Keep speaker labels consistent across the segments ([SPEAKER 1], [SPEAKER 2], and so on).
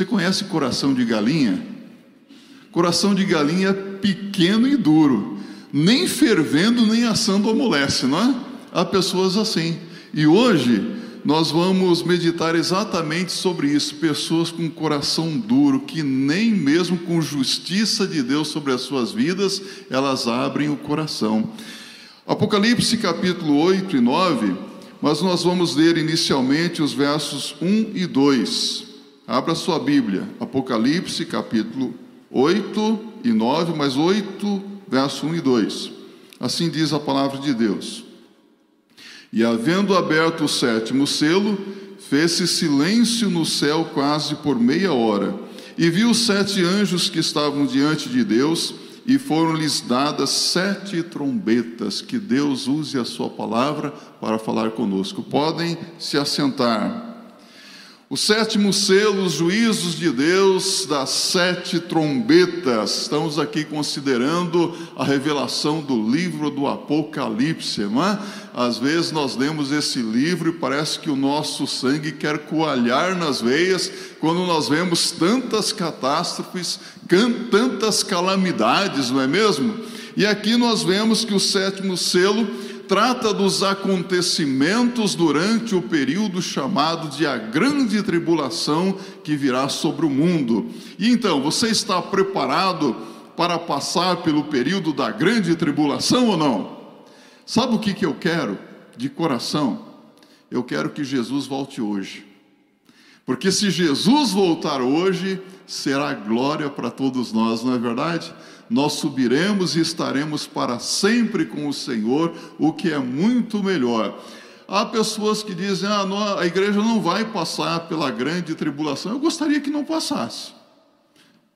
[SPEAKER 1] Você conhece coração de galinha? Coração de galinha pequeno e duro, nem fervendo nem assando amolece, não é? Há pessoas assim. E hoje nós vamos meditar exatamente sobre isso. Pessoas com coração duro, que nem mesmo com justiça de Deus sobre as suas vidas, elas abrem o coração. Apocalipse capítulo 8 e 9, mas nós vamos ler inicialmente os versos 1 e 2. Abra sua Bíblia, Apocalipse capítulo 8 e 9, mas 8, verso 1 e 2. Assim diz a palavra de Deus. E havendo aberto o sétimo selo, fez-se silêncio no céu quase por meia hora. E viu sete anjos que estavam diante de Deus, e foram-lhes dadas sete trombetas. Que Deus use a sua palavra para falar conosco. Podem se assentar. O sétimo selo, os juízos de Deus das sete trombetas. Estamos aqui considerando a revelação do livro do Apocalipse, não é? Às vezes nós lemos esse livro e parece que o nosso sangue quer coalhar nas veias quando nós vemos tantas catástrofes, tantas calamidades, não é mesmo? E aqui nós vemos que o sétimo selo trata dos acontecimentos durante o período chamado de a grande tribulação que virá sobre o mundo. E então, você está preparado para passar pelo período da grande tribulação ou não? Sabe o que, que eu quero de coração? Eu quero que Jesus volte hoje. Porque se Jesus voltar hoje, será glória para todos nós, não é verdade? Nós subiremos e estaremos para sempre com o Senhor, o que é muito melhor. Há pessoas que dizem: ah, a igreja não vai passar pela grande tribulação. Eu gostaria que não passasse.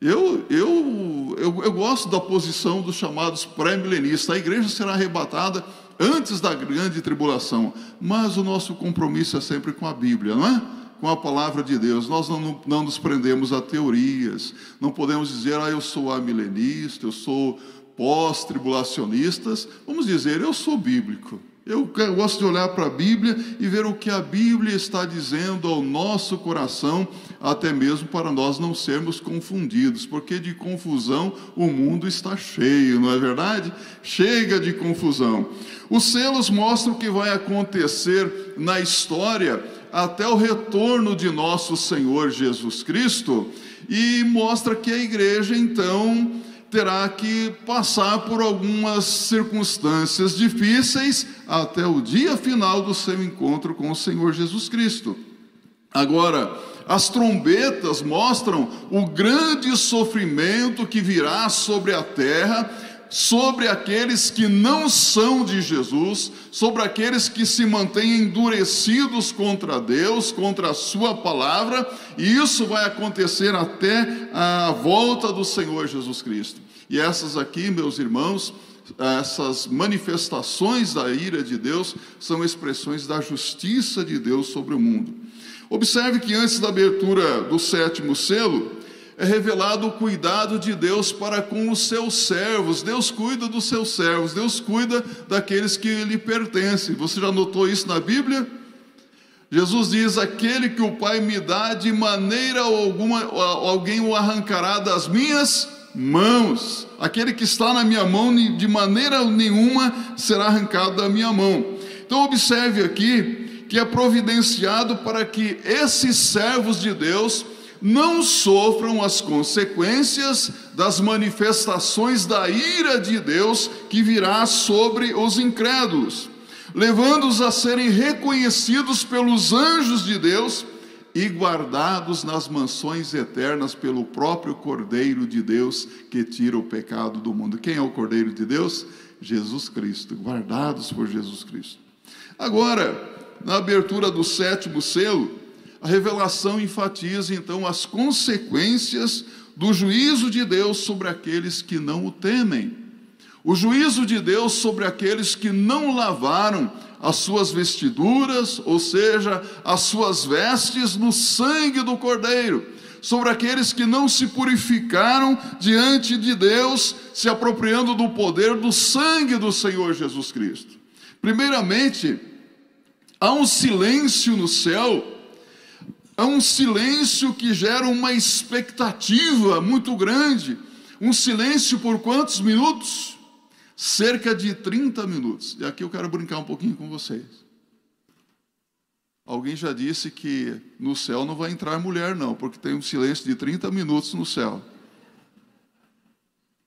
[SPEAKER 1] Eu, eu, eu, eu gosto da posição dos chamados pré-milenistas. A igreja será arrebatada antes da grande tribulação, mas o nosso compromisso é sempre com a Bíblia, não é? Com a palavra de Deus. Nós não, não nos prendemos a teorias, não podemos dizer, ah, eu sou amilenista, eu sou pós-tribulacionistas. Vamos dizer, eu sou bíblico. Eu gosto de olhar para a Bíblia e ver o que a Bíblia está dizendo ao nosso coração, até mesmo para nós não sermos confundidos, porque de confusão o mundo está cheio, não é verdade? Chega de confusão. Os selos mostram o que vai acontecer na história até o retorno de nosso Senhor Jesus Cristo e mostra que a igreja então terá que passar por algumas circunstâncias difíceis até o dia final do seu encontro com o Senhor Jesus Cristo. Agora, as trombetas mostram o grande sofrimento que virá sobre a terra sobre aqueles que não são de Jesus, sobre aqueles que se mantêm endurecidos contra Deus, contra a Sua palavra, e isso vai acontecer até a volta do Senhor Jesus Cristo. E essas aqui, meus irmãos, essas manifestações da ira de Deus são expressões da justiça de Deus sobre o mundo. Observe que antes da abertura do sétimo selo, é revelado o cuidado de Deus para com os seus servos. Deus cuida dos seus servos, Deus cuida daqueles que lhe pertencem. Você já notou isso na Bíblia? Jesus diz: Aquele que o Pai me dá, de maneira alguma alguém o arrancará das minhas mãos. Aquele que está na minha mão, de maneira nenhuma será arrancado da minha mão. Então, observe aqui que é providenciado para que esses servos de Deus não sofram as consequências das manifestações da ira de Deus que virá sobre os incrédulos, levando-os a serem reconhecidos pelos anjos de Deus e guardados nas mansões eternas pelo próprio Cordeiro de Deus que tira o pecado do mundo. Quem é o Cordeiro de Deus? Jesus Cristo, guardados por Jesus Cristo. Agora, na abertura do sétimo selo, a revelação enfatiza então as consequências do juízo de Deus sobre aqueles que não o temem. O juízo de Deus sobre aqueles que não lavaram as suas vestiduras, ou seja, as suas vestes no sangue do Cordeiro, sobre aqueles que não se purificaram diante de Deus, se apropriando do poder do sangue do Senhor Jesus Cristo. Primeiramente, há um silêncio no céu Há um silêncio que gera uma expectativa muito grande. Um silêncio por quantos minutos? Cerca de 30 minutos. E aqui eu quero brincar um pouquinho com vocês. Alguém já disse que no céu não vai entrar mulher, não, porque tem um silêncio de 30 minutos no céu.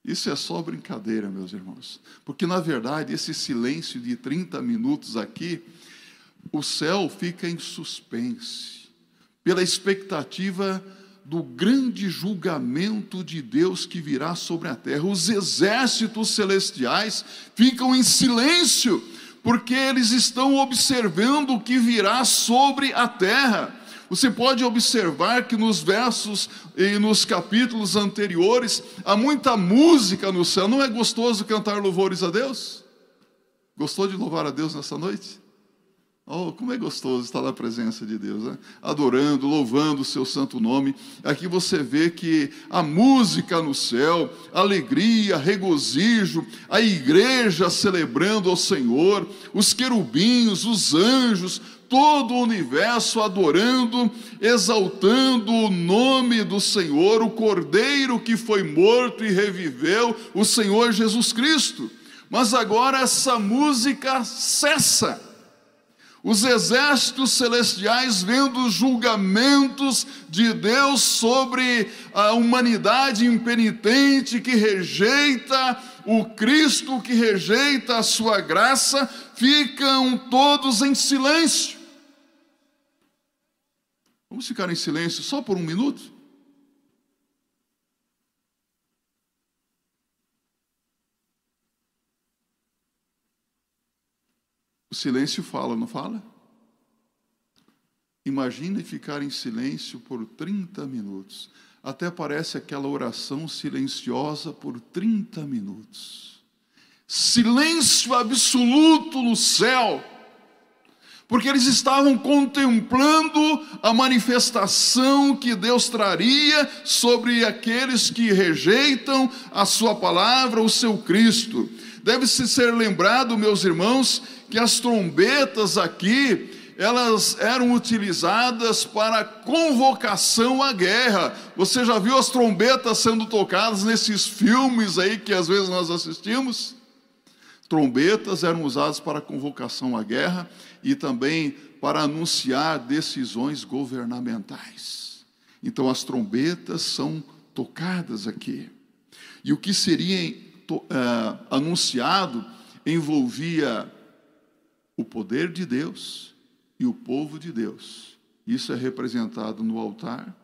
[SPEAKER 1] Isso é só brincadeira, meus irmãos. Porque, na verdade, esse silêncio de 30 minutos aqui, o céu fica em suspense pela expectativa do grande julgamento de Deus que virá sobre a terra. Os exércitos celestiais ficam em silêncio, porque eles estão observando o que virá sobre a terra. Você pode observar que nos versos e nos capítulos anteriores há muita música no céu. Não é gostoso cantar louvores a Deus? Gostou de louvar a Deus nessa noite? Oh, como é gostoso estar na presença de Deus, né? adorando, louvando o seu santo nome. Aqui você vê que a música no céu, alegria, regozijo, a igreja celebrando ao Senhor, os querubins, os anjos, todo o universo adorando, exaltando o nome do Senhor, o Cordeiro que foi morto e reviveu, o Senhor Jesus Cristo. Mas agora essa música cessa os exércitos celestiais vendo os julgamentos de Deus sobre a humanidade impenitente que rejeita o Cristo, que rejeita a sua graça, ficam todos em silêncio. Vamos ficar em silêncio só por um minuto? O silêncio fala, não fala? Imagine ficar em silêncio por 30 minutos. Até parece aquela oração silenciosa por 30 minutos. Silêncio absoluto no céu. Porque eles estavam contemplando a manifestação que Deus traria sobre aqueles que rejeitam a Sua palavra, o seu Cristo. Deve-se ser lembrado, meus irmãos, que as trombetas aqui, elas eram utilizadas para convocação à guerra. Você já viu as trombetas sendo tocadas nesses filmes aí que às vezes nós assistimos? Trombetas eram usadas para convocação à guerra e também para anunciar decisões governamentais. Então as trombetas são tocadas aqui. E o que seria uh, anunciado envolvia o poder de Deus e o povo de Deus. Isso é representado no altar,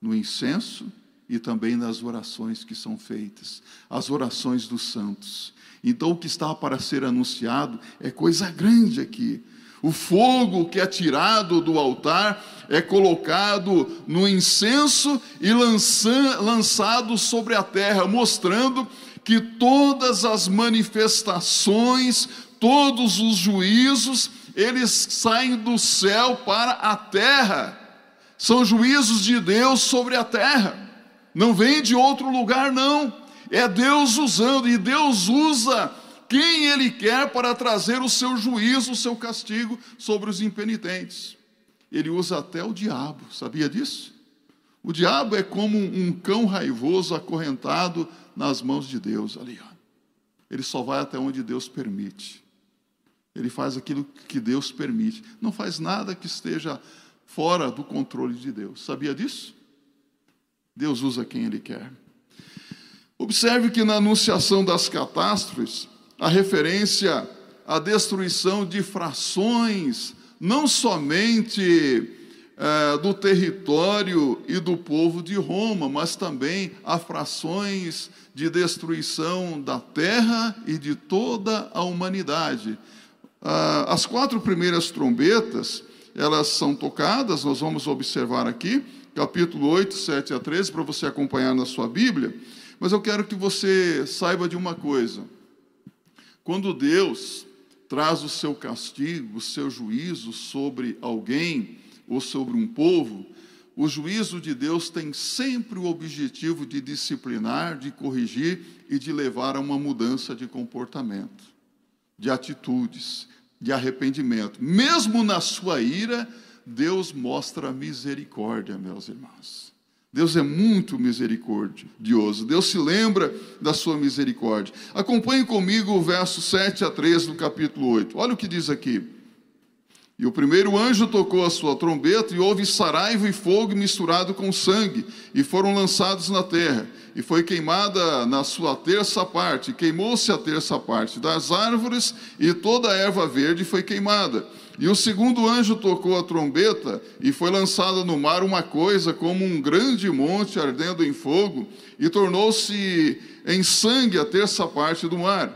[SPEAKER 1] no incenso e também nas orações que são feitas, as orações dos santos. Então, o que está para ser anunciado é coisa grande aqui. O fogo que é tirado do altar é colocado no incenso e lançado sobre a terra, mostrando que todas as manifestações todos os juízos, eles saem do céu para a terra. São juízos de Deus sobre a terra. Não vem de outro lugar, não. É Deus usando, e Deus usa quem Ele quer para trazer o seu juízo, o seu castigo sobre os impenitentes. Ele usa até o diabo, sabia disso? O diabo é como um cão raivoso acorrentado nas mãos de Deus ali. Ó. Ele só vai até onde Deus permite. Ele faz aquilo que Deus permite. Não faz nada que esteja fora do controle de Deus. Sabia disso? Deus usa quem Ele quer. Observe que na anunciação das catástrofes, a referência à destruição de frações, não somente é, do território e do povo de Roma, mas também a frações de destruição da terra e de toda a humanidade. Ah, as quatro primeiras trombetas, elas são tocadas, nós vamos observar aqui, capítulo 8, 7 a 13, para você acompanhar na sua Bíblia. Mas eu quero que você saiba de uma coisa. Quando Deus traz o seu castigo, o seu juízo sobre alguém ou sobre um povo, o juízo de Deus tem sempre o objetivo de disciplinar, de corrigir e de levar a uma mudança de comportamento de atitudes, de arrependimento. Mesmo na sua ira, Deus mostra misericórdia, meus irmãos. Deus é muito misericordioso. Deus se lembra da sua misericórdia. Acompanhe comigo o verso 7 a 13 do capítulo 8. Olha o que diz aqui. E o primeiro anjo tocou a sua trombeta, e houve saraiva e fogo misturado com sangue, e foram lançados na terra. E foi queimada na sua terça parte, queimou-se a terça parte das árvores, e toda a erva verde foi queimada. E o segundo anjo tocou a trombeta, e foi lançada no mar uma coisa como um grande monte ardendo em fogo, e tornou-se em sangue a terça parte do mar.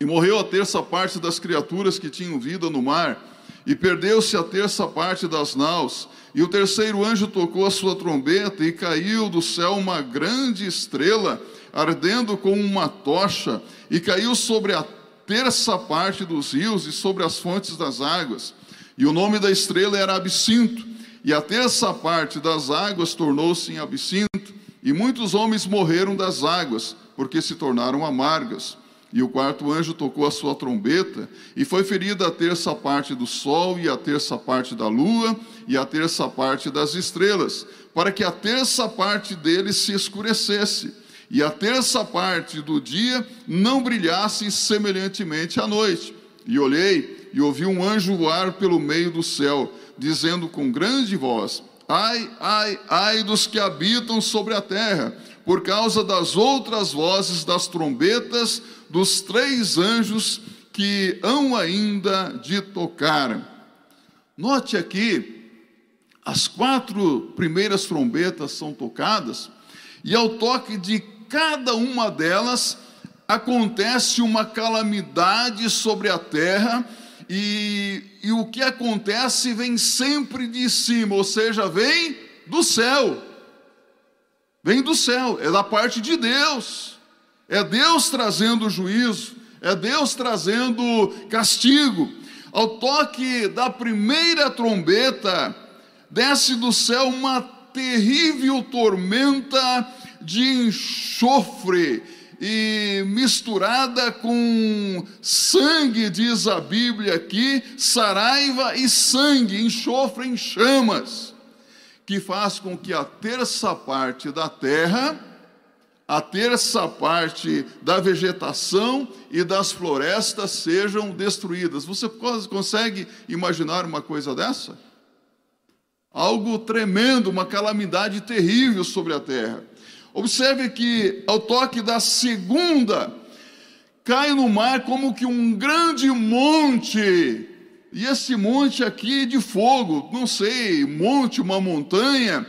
[SPEAKER 1] E morreu a terça parte das criaturas que tinham vida no mar e perdeu-se a terça parte das naus. E o terceiro anjo tocou a sua trombeta, e caiu do céu uma grande estrela, ardendo como uma tocha, e caiu sobre a terça parte dos rios e sobre as fontes das águas. E o nome da estrela era Absinto, e a terça parte das águas tornou-se em absinto, e muitos homens morreram das águas, porque se tornaram amargas. E o quarto anjo tocou a sua trombeta, e foi ferida a terça parte do sol, e a terça parte da lua, e a terça parte das estrelas, para que a terça parte deles se escurecesse, e a terça parte do dia não brilhasse semelhantemente à noite. E olhei, e ouvi um anjo voar pelo meio do céu, dizendo com grande voz: Ai, ai, ai dos que habitam sobre a terra, por causa das outras vozes das trombetas dos três anjos que hão ainda de tocar. Note aqui, as quatro primeiras trombetas são tocadas, e ao toque de cada uma delas acontece uma calamidade sobre a terra, e, e o que acontece vem sempre de cima, ou seja, vem do céu. Vem do céu, é da parte de Deus. É Deus trazendo juízo, é Deus trazendo castigo. Ao toque da primeira trombeta, desce do céu uma terrível tormenta de enxofre e misturada com sangue, diz a Bíblia aqui, saraiva e sangue, enxofre em chamas que faz com que a terça parte da terra, a terça parte da vegetação e das florestas sejam destruídas. Você consegue imaginar uma coisa dessa? Algo tremendo, uma calamidade terrível sobre a terra. Observe que, ao toque da segunda, cai no mar como que um grande monte e esse monte aqui de fogo, não sei, monte, uma montanha,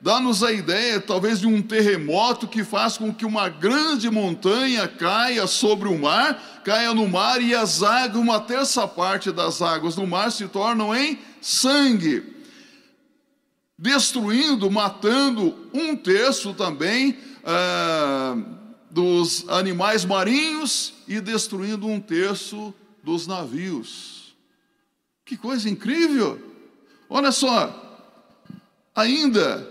[SPEAKER 1] dá-nos a ideia talvez de um terremoto que faz com que uma grande montanha caia sobre o mar, caia no mar e as águas, uma terça parte das águas do mar se tornam em sangue, destruindo, matando um terço também ah, dos animais marinhos e destruindo um terço dos navios. Que coisa incrível! Olha só, ainda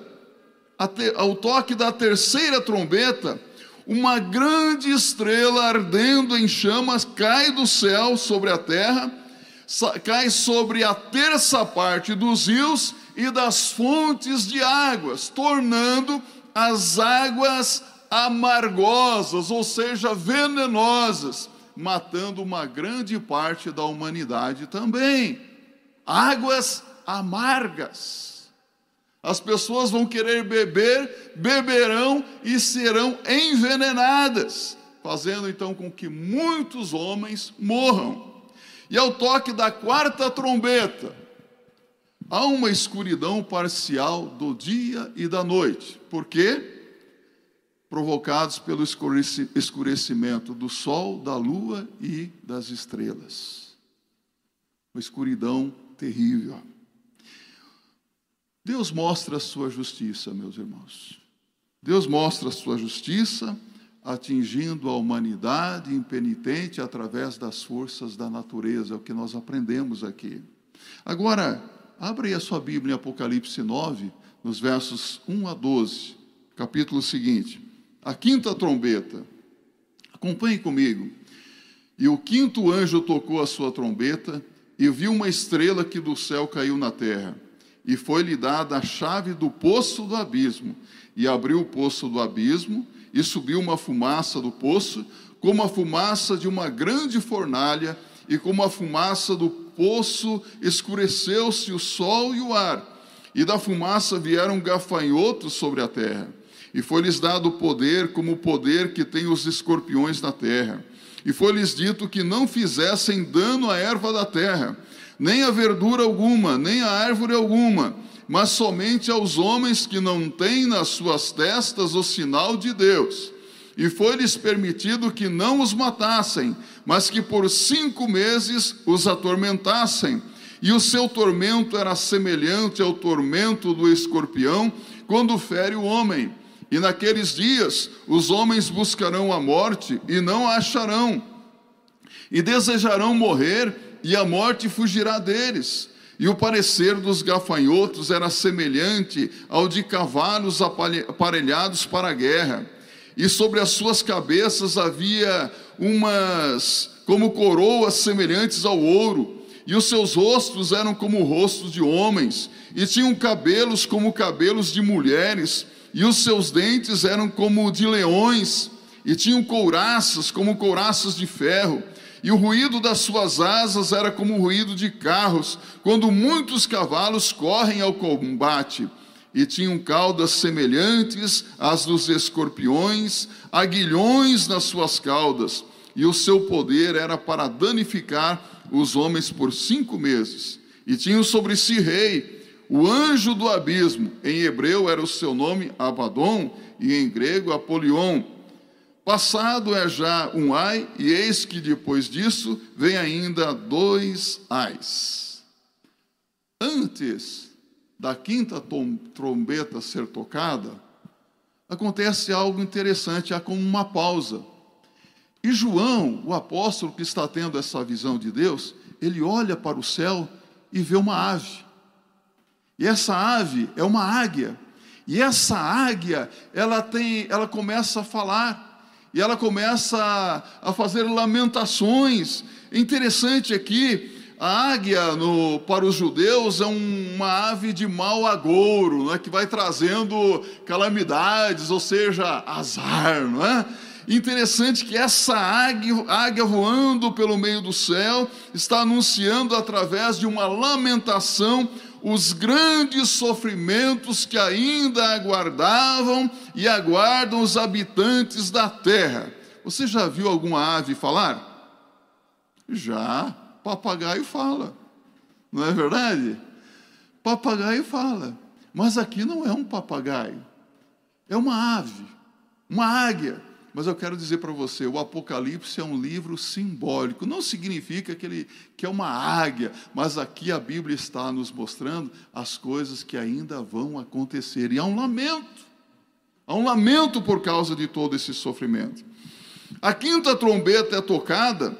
[SPEAKER 1] ao toque da terceira trombeta, uma grande estrela ardendo em chamas cai do céu sobre a terra, cai sobre a terça parte dos rios e das fontes de águas, tornando as águas amargosas, ou seja, venenosas, matando uma grande parte da humanidade também águas amargas. As pessoas vão querer beber, beberão e serão envenenadas, fazendo então com que muitos homens morram. E ao toque da quarta trombeta, há uma escuridão parcial do dia e da noite. Por quê? Provocados pelo escurecimento do sol, da lua e das estrelas. Uma escuridão terrível. Deus mostra a sua justiça, meus irmãos. Deus mostra a sua justiça atingindo a humanidade impenitente através das forças da natureza, é o que nós aprendemos aqui. Agora, abre a sua Bíblia em Apocalipse 9, nos versos 1 a 12, capítulo seguinte. A quinta trombeta. Acompanhe comigo. E o quinto anjo tocou a sua trombeta, e viu uma estrela que do céu caiu na terra. E foi-lhe dada a chave do poço do abismo. E abriu o poço do abismo, e subiu uma fumaça do poço, como a fumaça de uma grande fornalha, e como a fumaça do poço escureceu-se o sol e o ar, e da fumaça vieram gafanhotos sobre a terra. E foi-lhes dado poder, como o poder que tem os escorpiões na terra. E foi-lhes dito que não fizessem dano à erva da terra, nem a verdura alguma, nem a árvore alguma, mas somente aos homens que não têm nas suas testas o sinal de Deus. E foi-lhes permitido que não os matassem, mas que por cinco meses os atormentassem. E o seu tormento era semelhante ao tormento do escorpião quando fere o homem. E naqueles dias os homens buscarão a morte e não a acharão, e desejarão morrer, e a morte fugirá deles. E o parecer dos gafanhotos era semelhante ao de cavalos aparelhados para a guerra. E sobre as suas cabeças havia umas como coroas semelhantes ao ouro, e os seus rostos eram como rostos de homens, e tinham cabelos como cabelos de mulheres e os seus dentes eram como de leões, e tinham couraças como couraças de ferro, e o ruído das suas asas era como o ruído de carros, quando muitos cavalos correm ao combate. E tinham caudas semelhantes às dos escorpiões, aguilhões nas suas caudas, e o seu poder era para danificar os homens por cinco meses. E tinham sobre si rei, o anjo do abismo, em hebreu era o seu nome Abaddon e em grego Apolion. Passado é já um ai, e eis que depois disso vem ainda dois ais. Antes da quinta trombeta ser tocada, acontece algo interessante, há como uma pausa. E João, o apóstolo que está tendo essa visão de Deus, ele olha para o céu e vê uma ave. E essa ave é uma águia. E essa águia, ela tem, ela começa a falar e ela começa a, a fazer lamentações. Interessante aqui, a águia no, para os judeus é um, uma ave de mau agouro, não é? que vai trazendo calamidades, ou seja, azar, não é? Interessante que essa águia, águia voando pelo meio do céu está anunciando através de uma lamentação os grandes sofrimentos que ainda aguardavam e aguardam os habitantes da terra. Você já viu alguma ave falar? Já, papagaio fala, não é verdade? Papagaio fala, mas aqui não é um papagaio, é uma ave, uma águia. Mas eu quero dizer para você, o Apocalipse é um livro simbólico. Não significa que ele que é uma águia, mas aqui a Bíblia está nos mostrando as coisas que ainda vão acontecer. E há um lamento. Há um lamento por causa de todo esse sofrimento. A quinta trombeta é tocada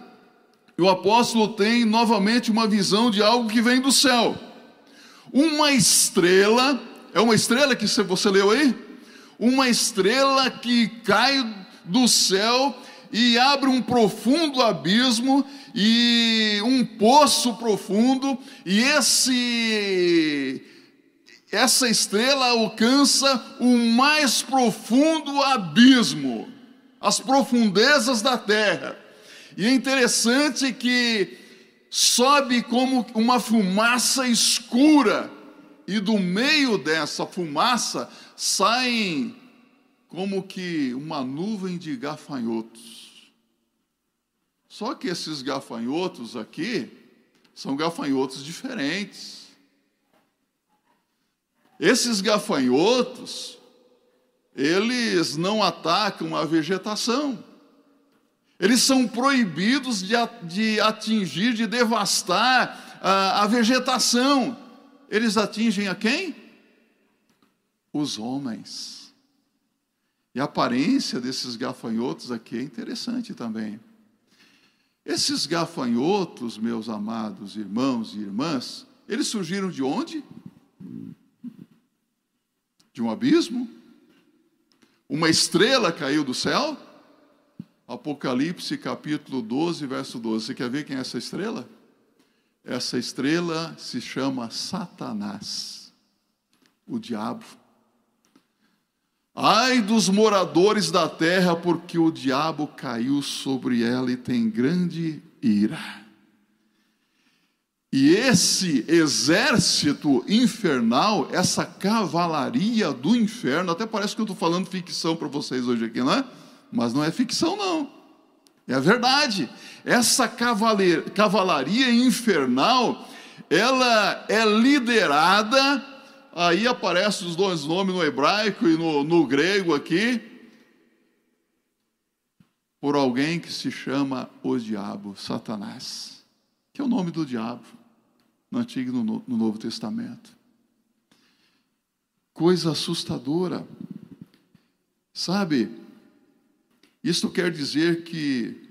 [SPEAKER 1] e o apóstolo tem novamente uma visão de algo que vem do céu. Uma estrela, é uma estrela que você leu aí? Uma estrela que cai do céu e abre um profundo abismo e um poço profundo, e esse essa estrela alcança o mais profundo abismo, as profundezas da terra. E é interessante que sobe como uma fumaça escura, e do meio dessa fumaça saem como que uma nuvem de gafanhotos. Só que esses gafanhotos aqui são gafanhotos diferentes. Esses gafanhotos, eles não atacam a vegetação. Eles são proibidos de, atingir, de devastar a, vegetação. Eles atingem a quem? Os homens. E a aparência desses gafanhotos aqui é interessante também. Esses gafanhotos, meus amados irmãos e irmãs, eles surgiram de onde? De um abismo? Uma estrela caiu do céu? Apocalipse capítulo 12, verso 12. Você quer ver quem é essa estrela? Essa estrela se chama Satanás, o diabo. Ai dos moradores da terra, porque o diabo caiu sobre ela e tem grande ira. E esse exército infernal, essa cavalaria do inferno, até parece que eu estou falando ficção para vocês hoje aqui, não é? Mas não é ficção, não. É a verdade. Essa cavalaria infernal, ela é liderada, aí aparecem os dois nomes no hebraico e no, no grego aqui, por alguém que se chama o diabo, Satanás, que é o nome do diabo no Antigo e no, no Novo Testamento. Coisa assustadora. Sabe, isto quer dizer que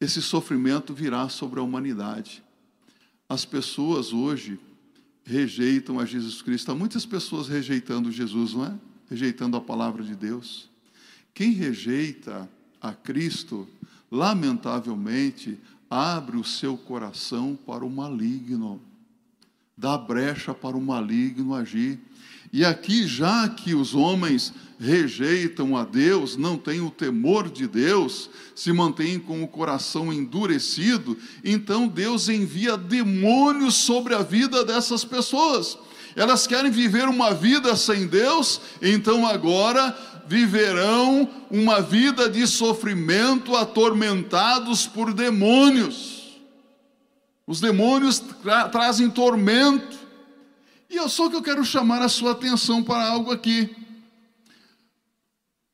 [SPEAKER 1] esse sofrimento virá sobre a humanidade. As pessoas hoje rejeitam a Jesus Cristo. Há muitas pessoas rejeitando Jesus, não é? Rejeitando a palavra de Deus. Quem rejeita a Cristo, lamentavelmente, abre o seu coração para o maligno, dá brecha para o maligno agir. E aqui, já que os homens rejeitam a Deus, não têm o temor de Deus, se mantêm com o coração endurecido, então Deus envia demônios sobre a vida dessas pessoas. Elas querem viver uma vida sem Deus, então agora viverão uma vida de sofrimento, atormentados por demônios. Os demônios tra trazem tormento. E é só que eu quero chamar a sua atenção para algo aqui.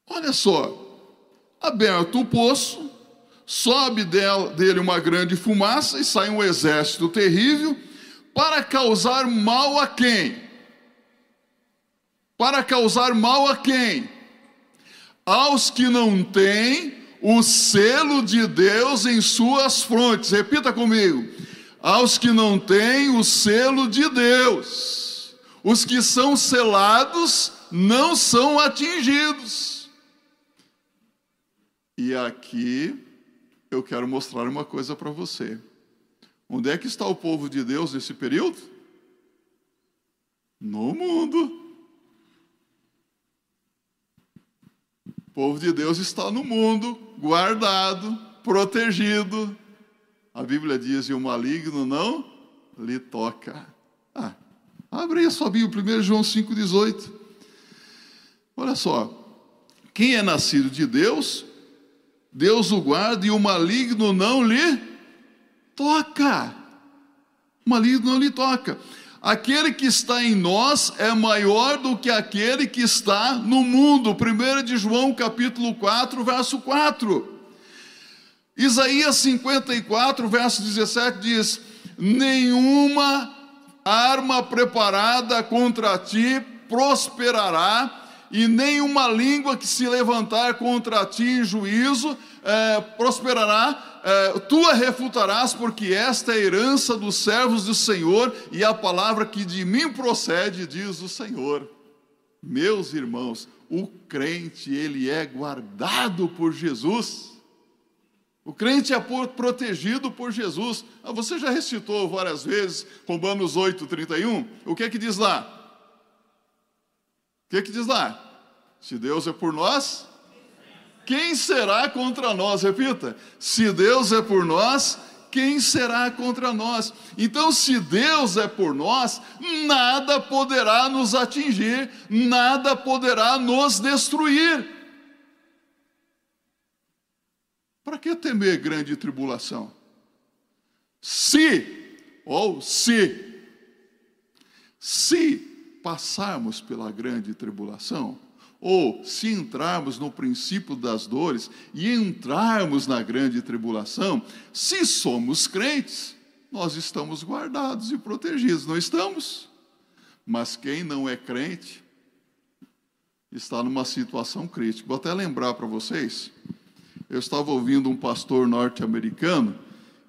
[SPEAKER 1] Olha só, aberto o poço, sobe dele uma grande fumaça e sai um exército terrível para causar mal a quem? Para causar mal a quem? aos que não têm o selo de Deus em suas frontes. Repita comigo. Aos que não têm o selo de Deus. Os que são selados não são atingidos. E aqui eu quero mostrar uma coisa para você. Onde é que está o povo de Deus nesse período? No mundo. O povo de Deus está no mundo, guardado, protegido. A Bíblia diz: e o maligno não lhe toca. Ah, abre aí a sua Bíblia, 1 João 5,18. Olha só. Quem é nascido de Deus, Deus o guarda e o maligno não lhe toca. O maligno não lhe toca. Aquele que está em nós é maior do que aquele que está no mundo. 1 de João, capítulo 4, verso 4. Isaías 54, verso 17 diz: Nenhuma arma preparada contra ti prosperará, e nenhuma língua que se levantar contra ti em juízo é, prosperará uh, tu a refutarás, porque esta é a herança dos servos do Senhor e a palavra que de mim procede, diz o Senhor. Meus irmãos, o crente, ele é guardado por Jesus. O crente é protegido por Jesus. Ah, você já recitou várias vezes Romanos 8, 31? O que é que diz lá? O que é que diz lá? Se Deus é por nós, quem será contra nós? Repita: se Deus é por nós, quem será contra nós? Então, se Deus é por nós, nada poderá nos atingir, nada poderá nos destruir. Para que temer grande tribulação? Se, ou se, se passarmos pela grande tribulação, ou se entrarmos no princípio das dores e entrarmos na grande tribulação, se somos crentes, nós estamos guardados e protegidos, não estamos? Mas quem não é crente está numa situação crítica. Vou até lembrar para vocês, eu estava ouvindo um pastor norte-americano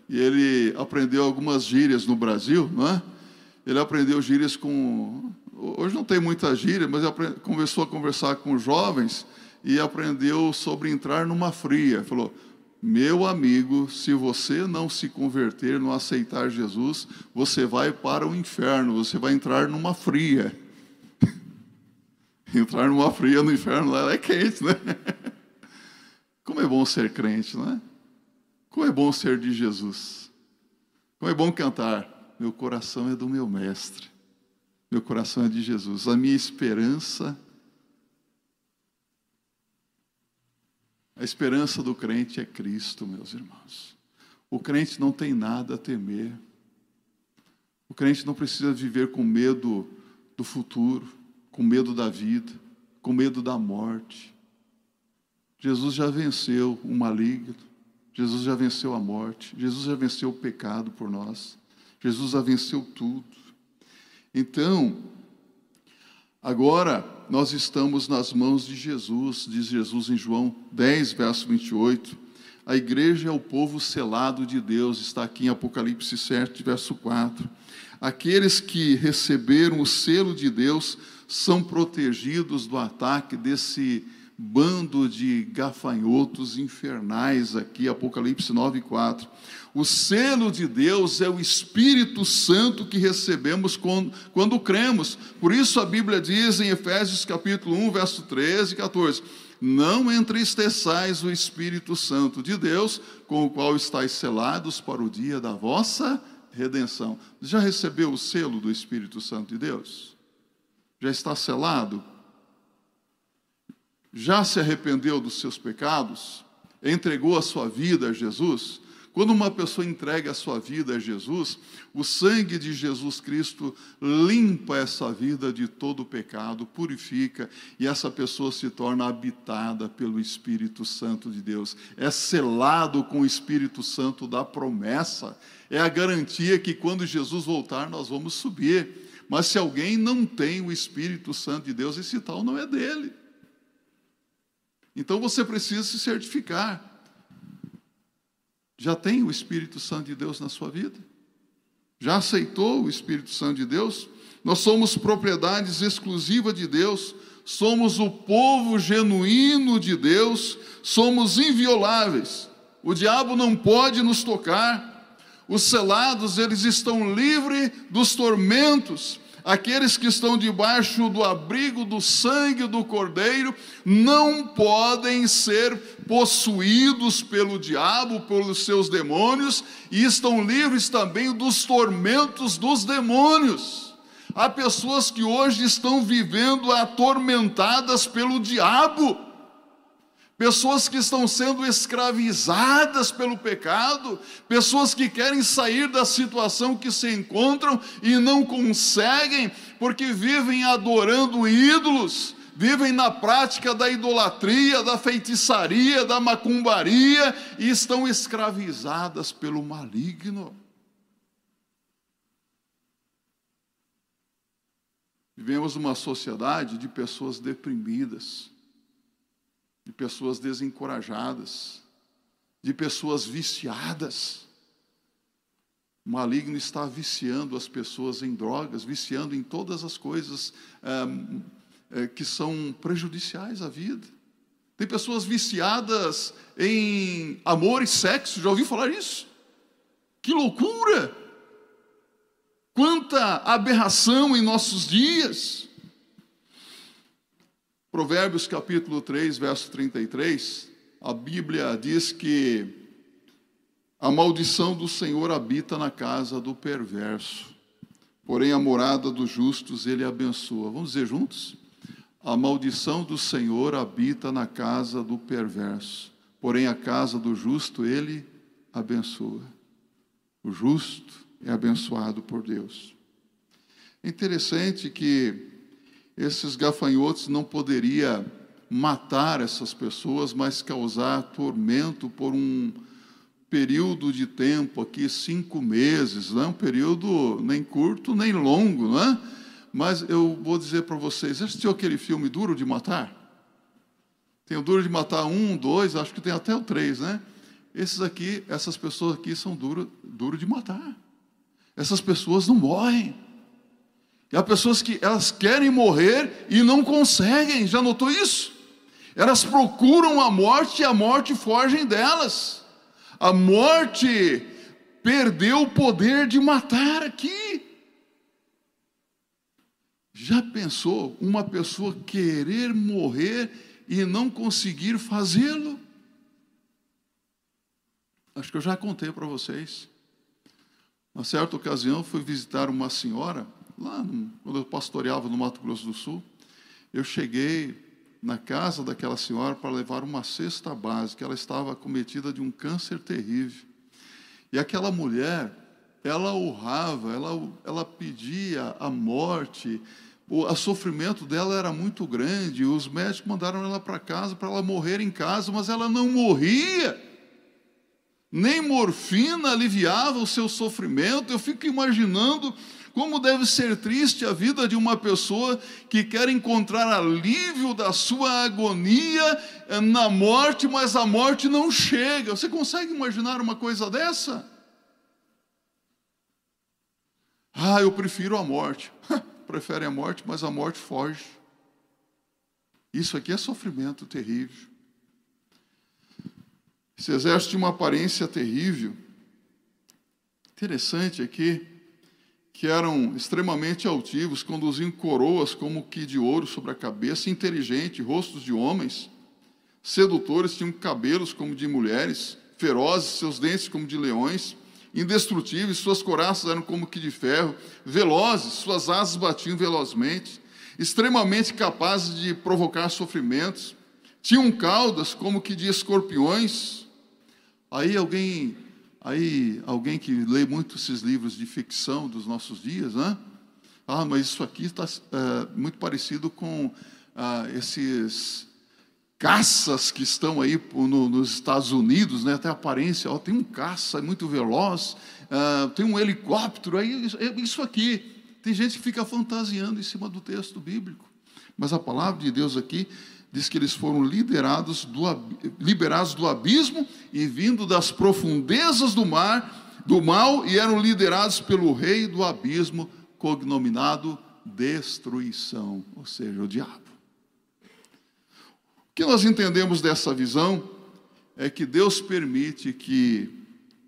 [SPEAKER 1] e ele aprendeu algumas gírias no Brasil, não é? Ele aprendeu gírias com hoje não tem muita gíria, mas ele começou a conversar com jovens e aprendeu sobre entrar numa fria. Falou: meu amigo, se você não se converter, não aceitar Jesus, você vai para o inferno, você vai entrar numa fria. entrar numa fria no inferno lá é quente, né? Como é bom ser crente, não é? Como é bom ser de Jesus. Como é bom cantar. Meu coração é do meu mestre. Meu coração é de Jesus. A minha esperança A esperança do crente é Cristo, meus irmãos. O crente não tem nada a temer. O crente não precisa viver com medo do futuro, com medo da vida, com medo da morte. Jesus já venceu o maligno, Jesus já venceu a morte, Jesus já venceu o pecado por nós, Jesus já venceu tudo. Então, agora nós estamos nas mãos de Jesus, diz Jesus em João 10, verso 28. A igreja é o povo selado de Deus, está aqui em Apocalipse 7, verso 4. Aqueles que receberam o selo de Deus são protegidos do ataque desse bando de gafanhotos infernais aqui, Apocalipse 9, 4. O selo de Deus é o Espírito Santo que recebemos quando, quando cremos. Por isso a Bíblia diz em Efésios capítulo 1, verso 13 e 14: Não entristeçais o Espírito Santo de Deus, com o qual estáis selados para o dia da vossa redenção. Já recebeu o selo do Espírito Santo de Deus? Já está selado? Já se arrependeu dos seus pecados? Entregou a sua vida a Jesus? Quando uma pessoa entrega a sua vida a Jesus, o sangue de Jesus Cristo limpa essa vida de todo o pecado, purifica, e essa pessoa se torna habitada pelo Espírito Santo de Deus. É selado com o Espírito Santo da promessa. É a garantia que quando Jesus voltar, nós vamos subir. Mas se alguém não tem o Espírito Santo de Deus, esse tal não é dele. Então você precisa se certificar. Já tem o Espírito Santo de Deus na sua vida? Já aceitou o Espírito Santo de Deus? Nós somos propriedades exclusivas de Deus, somos o povo genuíno de Deus, somos invioláveis. O diabo não pode nos tocar. Os selados, eles estão livres dos tormentos, aqueles que estão debaixo do abrigo do sangue do Cordeiro não podem ser possuídos pelo diabo, pelos seus demônios, e estão livres também dos tormentos dos demônios. Há pessoas que hoje estão vivendo atormentadas pelo diabo pessoas que estão sendo escravizadas pelo pecado, pessoas que querem sair da situação que se encontram e não conseguem, porque vivem adorando ídolos, vivem na prática da idolatria, da feitiçaria, da macumbaria e estão escravizadas pelo maligno. Vivemos uma sociedade de pessoas deprimidas de pessoas desencorajadas, de pessoas viciadas. O maligno está viciando as pessoas em drogas, viciando em todas as coisas é, é, que são prejudiciais à vida. Tem pessoas viciadas em amor e sexo, já ouviu falar isso? Que loucura! Quanta aberração em nossos dias! Provérbios capítulo 3, verso 33, a Bíblia diz que a maldição do Senhor habita na casa do perverso, porém a morada dos justos ele abençoa. Vamos dizer juntos? A maldição do Senhor habita na casa do perverso, porém a casa do justo ele abençoa. O justo é abençoado por Deus. É interessante que esses gafanhotos não poderia matar essas pessoas, mas causar tormento por um período de tempo aqui, cinco meses, não é um período nem curto nem longo, não é? Mas eu vou dizer para vocês, assistiu aquele filme Duro de Matar? Tem o Duro de Matar um, dois, acho que tem até o três, né? Esses aqui, essas pessoas aqui são duro, duro de matar. Essas pessoas não morrem. E há pessoas que elas querem morrer e não conseguem, já notou isso? Elas procuram a morte e a morte foge delas. A morte perdeu o poder de matar aqui. Já pensou uma pessoa querer morrer e não conseguir fazê-lo? Acho que eu já contei para vocês. Uma certa ocasião fui visitar uma senhora, lá quando eu pastoreava no Mato Grosso do Sul. Eu cheguei na casa daquela senhora para levar uma cesta básica. Ela estava acometida de um câncer terrível. E aquela mulher, ela urrava, ela, ela pedia a morte, o a sofrimento dela era muito grande, os médicos mandaram ela para casa para ela morrer em casa, mas ela não morria. Nem morfina aliviava o seu sofrimento. Eu fico imaginando como deve ser triste a vida de uma pessoa que quer encontrar alívio da sua agonia eh, na morte, mas a morte não chega. Você consegue imaginar uma coisa dessa? Ah, eu prefiro a morte. Prefere a morte, mas a morte foge. Isso aqui é sofrimento terrível. Esse exército uma aparência terrível. Interessante aqui que eram extremamente altivos, conduziam coroas como que de ouro sobre a cabeça, inteligente, rostos de homens, sedutores, tinham cabelos como de mulheres, ferozes, seus dentes como de leões, indestrutíveis, suas coraças eram como que de ferro, velozes, suas asas batiam velozmente, extremamente capazes de provocar sofrimentos, tinham caudas como que de escorpiões. Aí alguém, aí alguém que lê muito esses livros de ficção dos nossos dias, né? Ah, mas isso aqui está é, muito parecido com ah, esses caças que estão aí no, nos Estados Unidos, né? até a aparência, ó, tem um caça muito veloz, uh, tem um helicóptero, aí é isso aqui. Tem gente que fica fantasiando em cima do texto bíblico. Mas a palavra de Deus aqui diz que eles foram liderados do, liberados do abismo e vindo das profundezas do mar, do mal, e eram liderados pelo rei do abismo, cognominado destruição, ou seja, o diabo. O que nós entendemos dessa visão é que Deus permite que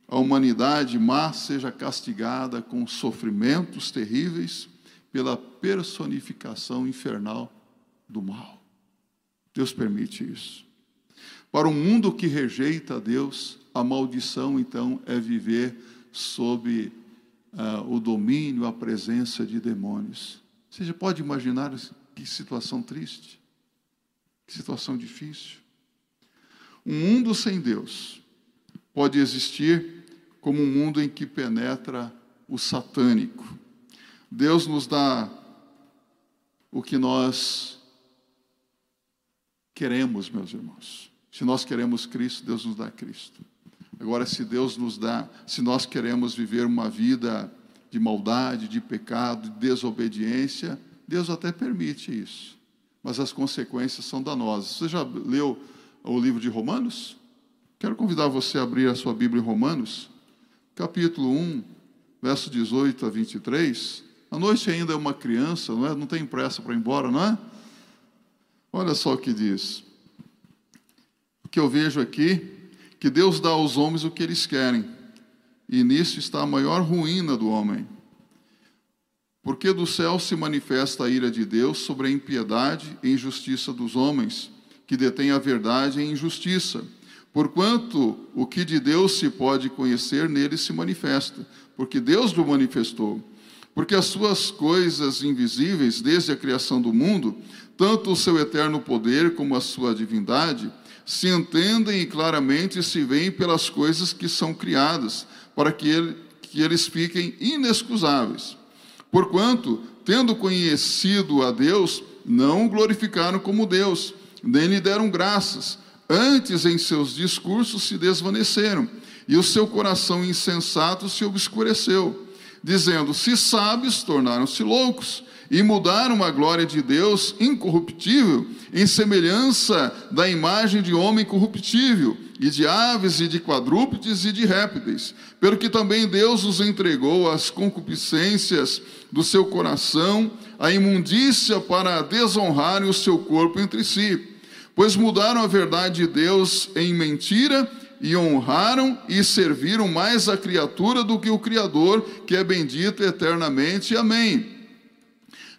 [SPEAKER 1] a humanidade má seja castigada com sofrimentos terríveis pela personificação infernal do mal. Deus permite isso. Para um mundo que rejeita a Deus, a maldição então é viver sob uh, o domínio, a presença de demônios. Você já pode imaginar que situação triste? Que situação difícil. Um mundo sem Deus pode existir como um mundo em que penetra o satânico. Deus nos dá o que nós queremos, meus irmãos. Se nós queremos Cristo, Deus nos dá Cristo. Agora, se Deus nos dá, se nós queremos viver uma vida de maldade, de pecado, de desobediência, Deus até permite isso mas as consequências são danosas. Você já leu o livro de Romanos? Quero convidar você a abrir a sua Bíblia em Romanos, capítulo 1, verso 18 a 23. A noite ainda é uma criança, não, é? não tem pressa para ir embora, não é? Olha só o que diz. O que eu vejo aqui, que Deus dá aos homens o que eles querem, e nisso está a maior ruína do homem porque do céu se manifesta a ira de Deus sobre a impiedade e injustiça dos homens, que detêm a verdade em injustiça. Porquanto o que de Deus se pode conhecer nele se manifesta, porque Deus o manifestou. Porque as suas coisas invisíveis, desde a criação do mundo, tanto o seu eterno poder como a sua divindade, se entendem e claramente se veem pelas coisas que são criadas, para que, ele, que eles fiquem inexcusáveis. Porquanto, tendo conhecido a Deus, não o glorificaram como Deus, nem lhe deram graças. Antes, em seus discursos, se desvaneceram, e o seu coração insensato se obscureceu, dizendo: Se sábios, tornaram-se loucos, e mudaram a glória de Deus incorruptível em semelhança da imagem de homem corruptível, e de aves, e de quadrúpedes, e de répteis, pelo que também Deus os entregou às concupiscências do seu coração, a imundícia para desonrarem o seu corpo entre si, pois mudaram a verdade de Deus em mentira e honraram e serviram mais a criatura do que o Criador, que é bendito eternamente. Amém.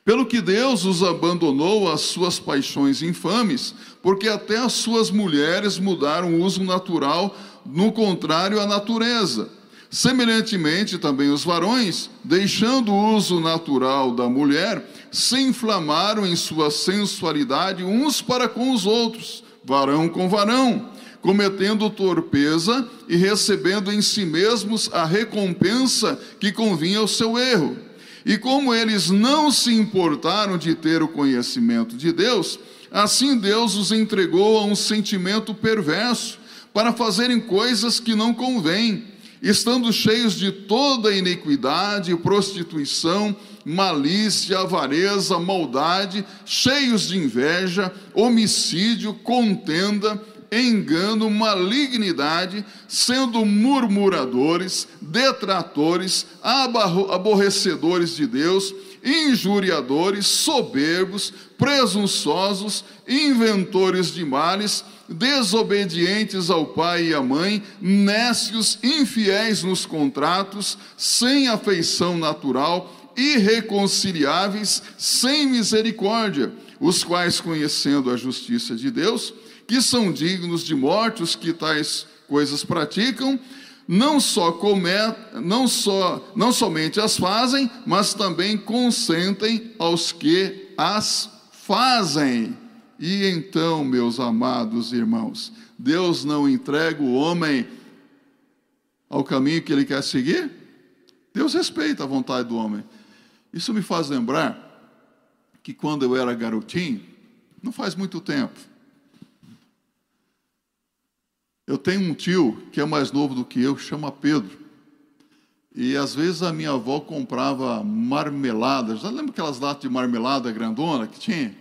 [SPEAKER 1] Pelo que Deus os abandonou às suas paixões infames, porque até as suas mulheres mudaram o uso natural, no contrário à natureza. Semelhantemente, também os varões, deixando o uso natural da mulher, se inflamaram em sua sensualidade uns para com os outros, varão com varão cometendo torpeza e recebendo em si mesmos a recompensa que convinha ao seu erro. E como eles não se importaram de ter o conhecimento de Deus, assim Deus os entregou a um sentimento perverso para fazerem coisas que não convêm, estando cheios de toda iniquidade, prostituição, malícia, avareza, maldade, cheios de inveja, homicídio, contenda, engano, malignidade, sendo murmuradores, detratores, aborrecedores de Deus, injuriadores, soberbos, presunçosos, inventores de males, desobedientes ao pai e à mãe, nécios, infiéis nos contratos, sem afeição natural, irreconciliáveis, sem misericórdia, os quais, conhecendo a justiça de Deus, que são dignos de morte os que tais coisas praticam, não só comet, não só não somente as fazem, mas também consentem aos que as fazem. E então, meus amados irmãos, Deus não entrega o homem ao caminho que ele quer seguir? Deus respeita a vontade do homem. Isso me faz lembrar que quando eu era garotinho, não faz muito tempo, eu tenho um tio que é mais novo do que eu, chama Pedro. E às vezes a minha avó comprava marmelada. Já lembra aquelas latas de marmelada grandona que tinha?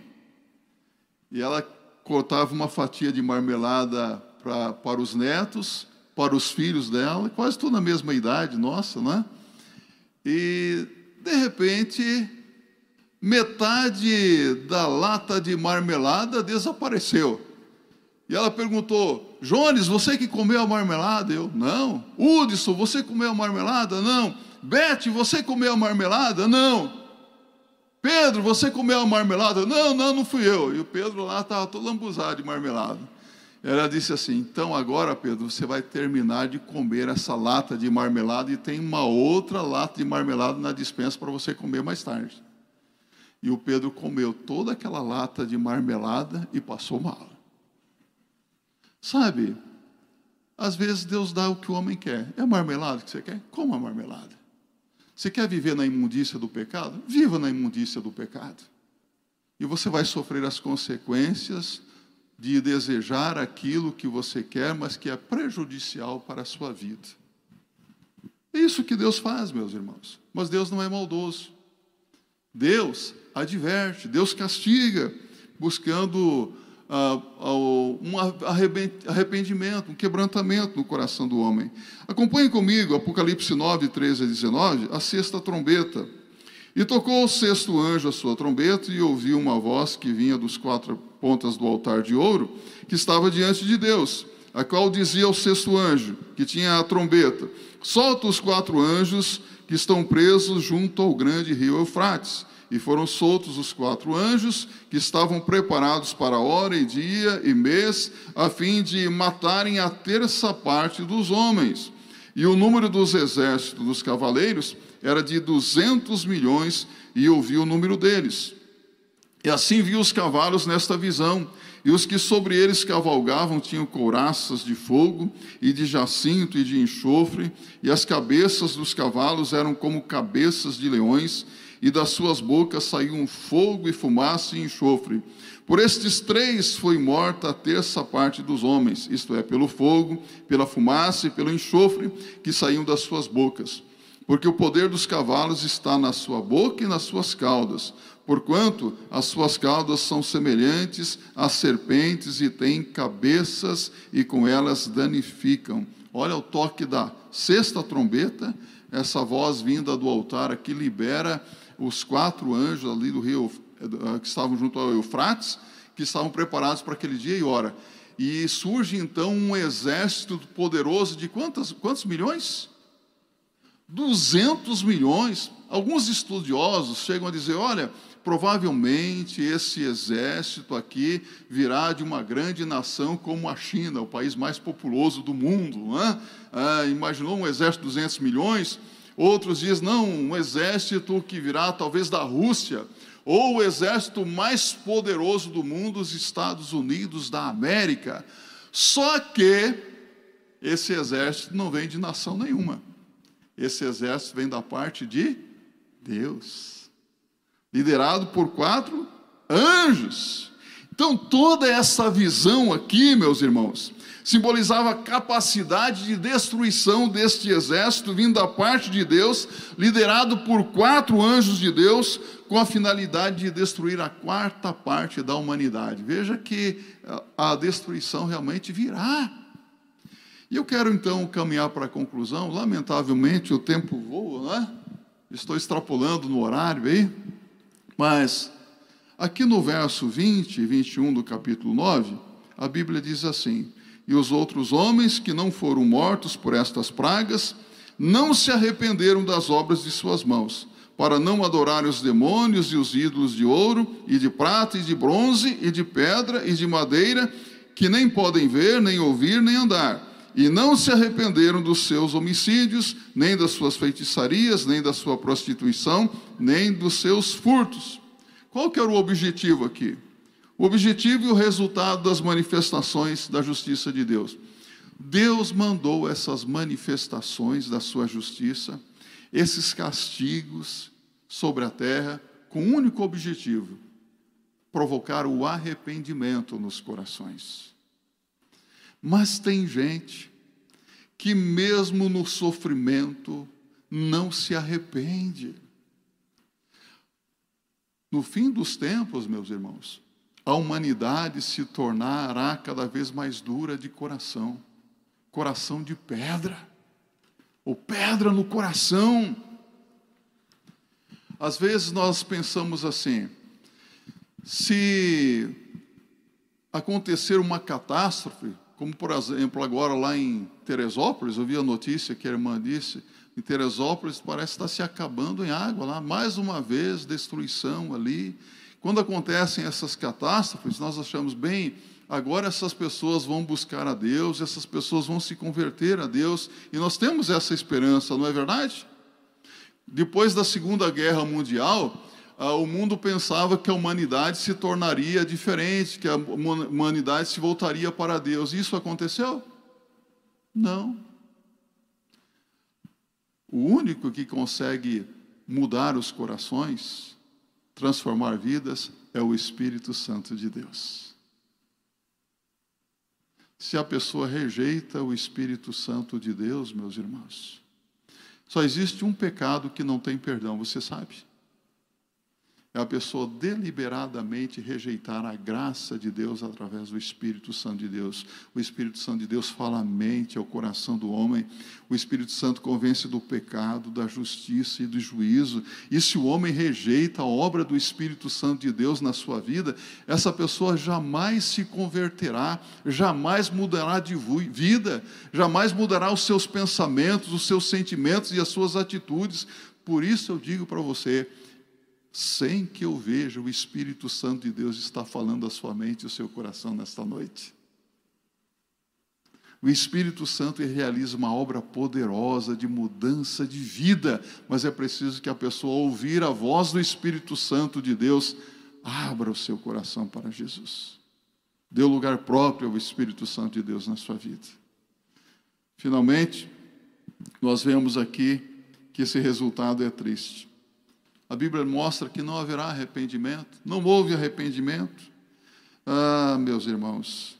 [SPEAKER 1] E ela cortava uma fatia de marmelada pra, para os netos, para os filhos dela, quase tudo na mesma idade, nossa, não é? E, de repente, metade da lata de marmelada desapareceu. E ela perguntou: Jones, você que comeu a marmelada? Eu, não. Hudson, você comeu a marmelada? Não. Beth, você comeu a marmelada? Não. Pedro, você comeu a marmelada? Não, não, não fui eu. E o Pedro lá estava todo lambuzado de marmelada. Ela disse assim: Então agora, Pedro, você vai terminar de comer essa lata de marmelada e tem uma outra lata de marmelada na dispensa para você comer mais tarde. E o Pedro comeu toda aquela lata de marmelada e passou mal. Sabe, às vezes Deus dá o que o homem quer. É marmelada que você quer? Coma a marmelada. Você quer viver na imundícia do pecado? Viva na imundícia do pecado. E você vai sofrer as consequências de desejar aquilo que você quer, mas que é prejudicial para a sua vida. É isso que Deus faz, meus irmãos. Mas Deus não é maldoso. Deus adverte, Deus castiga, buscando um arrependimento, um quebrantamento no coração do homem. Acompanhe comigo Apocalipse 9, 13 a 19, a sexta trombeta. E tocou o sexto anjo a sua trombeta e ouviu uma voz que vinha dos quatro pontas do altar de ouro, que estava diante de Deus, a qual dizia ao sexto anjo, que tinha a trombeta: Solta os quatro anjos que estão presos junto ao grande rio Eufrates e foram soltos os quatro anjos que estavam preparados para hora e dia e mês, a fim de matarem a terça parte dos homens. E o número dos exércitos dos cavaleiros era de duzentos milhões, e ouvi o número deles. E assim vi os cavalos nesta visão, e os que sobre eles cavalgavam tinham couraças de fogo, e de jacinto e de enxofre, e as cabeças dos cavalos eram como cabeças de leões, e das suas bocas saíam fogo e fumaça e enxofre. Por estes três foi morta a terça parte dos homens, isto é, pelo fogo, pela fumaça e pelo enxofre que saíam das suas bocas. Porque o poder dos cavalos está na sua boca e nas suas caudas, porquanto as suas caudas são semelhantes às serpentes e têm cabeças e com elas danificam. Olha o toque da sexta trombeta, essa voz vinda do altar aqui libera os quatro anjos ali do rio, eh, que estavam junto ao Eufrates, que estavam preparados para aquele dia e hora. e surge então um exército poderoso de quantos, quantos milhões? 200 milhões. Alguns estudiosos chegam a dizer: olha, provavelmente esse exército aqui virá de uma grande nação como a China, o país mais populoso do mundo. Ah, imaginou um exército de 200 milhões? Outros dizem: não, um exército que virá talvez da Rússia, ou o exército mais poderoso do mundo, os Estados Unidos da América. Só que esse exército não vem de nação nenhuma. Esse exército vem da parte de Deus, liderado por quatro anjos. Então, toda essa visão aqui, meus irmãos, simbolizava a capacidade de destruição deste exército vindo da parte de Deus, liderado por quatro anjos de Deus, com a finalidade de destruir a quarta parte da humanidade. Veja que a destruição realmente virá. E eu quero então caminhar para a conclusão. Lamentavelmente o tempo voa, né? Estou extrapolando no horário aí, mas aqui no verso 20 e 21 do capítulo 9, a Bíblia diz assim: e os outros homens que não foram mortos por estas pragas não se arrependeram das obras de suas mãos, para não adorarem os demônios e os ídolos de ouro, e de prata, e de bronze, e de pedra, e de madeira, que nem podem ver, nem ouvir, nem andar. E não se arrependeram dos seus homicídios, nem das suas feitiçarias, nem da sua prostituição, nem dos seus furtos. Qual que era o objetivo aqui? O objetivo e o resultado das manifestações da justiça de Deus. Deus mandou essas manifestações da sua justiça, esses castigos sobre a terra, com um único objetivo: provocar o arrependimento nos corações. Mas tem gente que, mesmo no sofrimento, não se arrepende. No fim dos tempos, meus irmãos, a humanidade se tornará cada vez mais dura de coração coração de pedra ou pedra no coração. Às vezes nós pensamos assim: se acontecer uma catástrofe, como por exemplo agora lá em Teresópolis, eu vi a notícia que a irmã disse, em Teresópolis parece estar se acabando em água lá, mais uma vez destruição ali. Quando acontecem essas catástrofes, nós achamos bem, agora essas pessoas vão buscar a Deus, essas pessoas vão se converter a Deus, e nós temos essa esperança, não é verdade? Depois da Segunda Guerra Mundial, ah, o mundo pensava que a humanidade se tornaria diferente, que a humanidade se voltaria para Deus. Isso aconteceu? Não. O único que consegue mudar os corações transformar vidas é o Espírito Santo de Deus. Se a pessoa rejeita o Espírito Santo de Deus, meus irmãos, só existe um pecado que não tem perdão, você sabe? É a pessoa deliberadamente rejeitar a graça de Deus através do Espírito Santo de Deus. O Espírito Santo de Deus fala à mente, ao coração do homem. O Espírito Santo convence do pecado, da justiça e do juízo. E se o homem rejeita a obra do Espírito Santo de Deus na sua vida, essa pessoa jamais se converterá, jamais mudará de vida, jamais mudará os seus pensamentos, os seus sentimentos e as suas atitudes. Por isso eu digo para você, sem que eu veja, o Espírito Santo de Deus está falando à sua mente e ao seu coração nesta noite. O Espírito Santo realiza uma obra poderosa de mudança de vida, mas é preciso que a pessoa, ouvir a voz do Espírito Santo de Deus, abra o seu coração para Jesus. Dê lugar próprio ao Espírito Santo de Deus na sua vida. Finalmente, nós vemos aqui que esse resultado é triste a Bíblia mostra que não haverá arrependimento, não houve arrependimento. Ah, meus irmãos,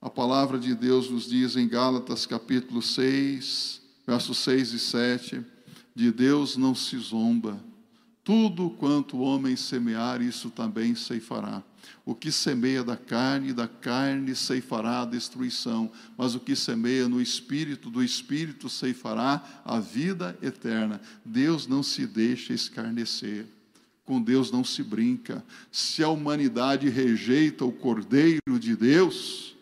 [SPEAKER 1] a palavra de Deus nos diz em Gálatas capítulo 6, versos 6 e 7, de Deus não se zomba. Tudo quanto o homem semear, isso também ceifará. O que semeia da carne, da carne ceifará a destruição, mas o que semeia no espírito, do espírito ceifará a vida eterna. Deus não se deixa escarnecer. Com Deus não se brinca. Se a humanidade rejeita o Cordeiro de Deus,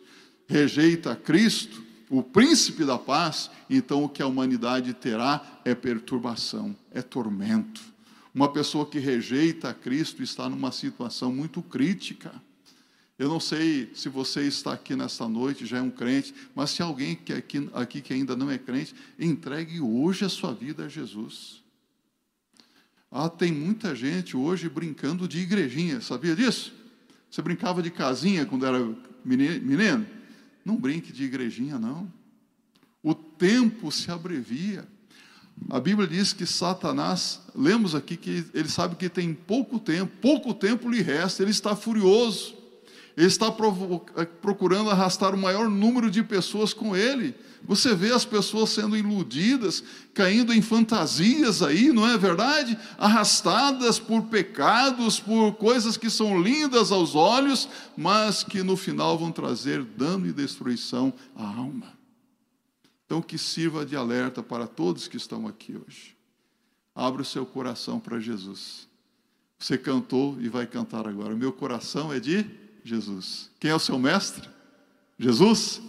[SPEAKER 1] rejeita Cristo, o príncipe da paz, então o que a humanidade terá é perturbação, é tormento. Uma pessoa que rejeita Cristo está numa situação muito crítica. Eu não sei se você está aqui nesta noite, já é um crente, mas se alguém que aqui, aqui que ainda não é crente, entregue hoje a sua vida a Jesus. Ah, tem muita gente hoje brincando de igrejinha, sabia disso? Você brincava de casinha quando era menino? Não brinque de igrejinha, não. O tempo se abrevia. A Bíblia diz que Satanás, lemos aqui que ele sabe que tem pouco tempo, pouco tempo lhe resta, ele está furioso. Ele está procurando arrastar o maior número de pessoas com ele. Você vê as pessoas sendo iludidas, caindo em fantasias aí, não é verdade? Arrastadas por pecados, por coisas que são lindas aos olhos, mas que no final vão trazer dano e destruição à alma. Então, que sirva de alerta para todos que estão aqui hoje. Abra o seu coração para Jesus. Você cantou e vai cantar agora. Meu coração é de Jesus. Quem é o seu mestre? Jesus?